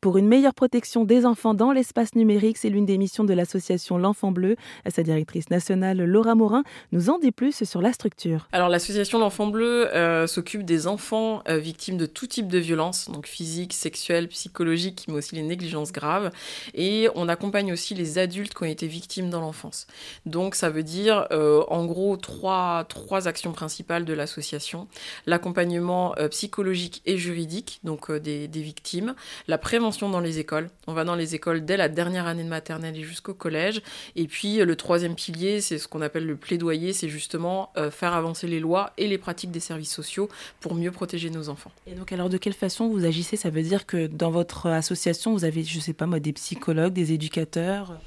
pour une meilleure protection des enfants dans l'espace numérique. C'est l'une des missions de l'association L'Enfant Bleu. Sa directrice nationale, Laura Morin, nous en dit plus sur la structure. Alors, l'association L'Enfant Bleu euh, s'occupe des enfants euh, victimes de tout type de violences, donc physiques, sexuelles, psychologiques, mais aussi les négligences graves. Et on accompagne aussi les adultes qui ont été victimes dans l'enfance. Donc, ça veut dire, euh, en gros, trois, trois actions principales de l'association l'accompagnement psychologique et juridique, donc des, des victimes, la prévention dans les écoles. On va dans les écoles dès la dernière année de maternelle et jusqu'au collège. Et puis le troisième pilier, c'est ce qu'on appelle le plaidoyer, c'est justement euh, faire avancer les lois et les pratiques des services sociaux pour mieux protéger nos enfants. Et donc alors de quelle façon vous agissez? Ça veut dire que dans votre association, vous avez, je sais pas moi, des psychologues, des éducateurs?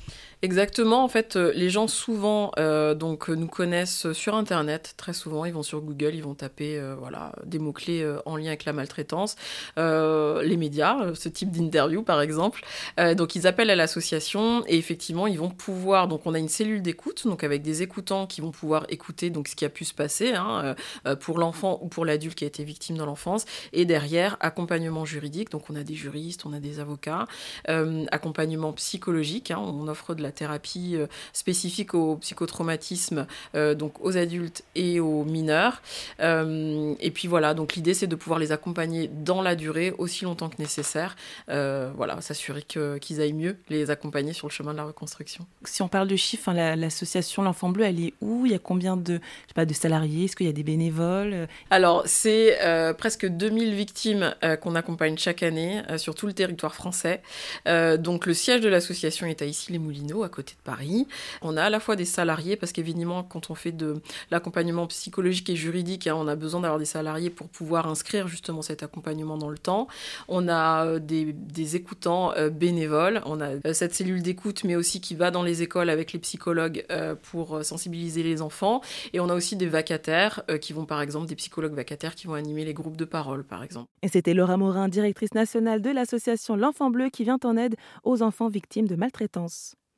Exactement, en fait, euh, les gens souvent euh, donc nous connaissent sur Internet, très souvent, ils vont sur Google, ils vont taper euh, voilà des mots clés en lien avec la maltraitance, les médias, ce type d'interview par exemple. donc ils appellent à l'association et effectivement ils vont pouvoir donc on a une cellule d'écoute donc avec des écoutants qui vont pouvoir écouter donc ce qui a pu se passer hein, pour l'enfant ou pour l'adulte qui a été victime dans l'enfance. Et derrière accompagnement juridique. Donc on a des juristes, on a des avocats, accompagnement psychologique, hein, on offre de la thérapie euh, spécifique au psychotraumatisme, euh, donc aux adultes et aux mineurs. Euh, et puis voilà, donc l'idée c'est de pouvoir les accompagner dans la durée aussi longtemps que nécessaire. voilà, s'assurer qu'ils aillent mieux, les accompagner sur le chemin de la reconstruction. Si on parle de chiffres, hein, l'association L'Enfant Bleu, elle est où? Il y a combien de, je sais pas, de salariés? Est-ce qu'il y a des bénévoles? Alors, c'est presque 2000 victimes qu'on accompagne chaque année sur tout le territoire français. donc, le siège de l'association est à Issy-les-Moulineaux, à côté de Paris. On a à la fois des salariés, parce qu'évidemment, quand on fait de l'accompagnement psychologique et juridique, hein, on a besoin d'avoir des salariés pour pouvoir inscrire justement cet accompagnement dans le temps. On a euh, des, écoutants euh, bénévoles, on a euh, cette cellule d'écoute, mais aussi qui va dans les écoles avec les psychologues pour sensibiliser les enfants. Et on a aussi des vacataires qui vont, par exemple, des psychologues vacataires qui vont animer les groupes de parole, par exemple. Et c'était Laura Morin, directrice nationale de l'association L'Enfant Bleu, qui vient en aide aux enfants victimes de maltraitance.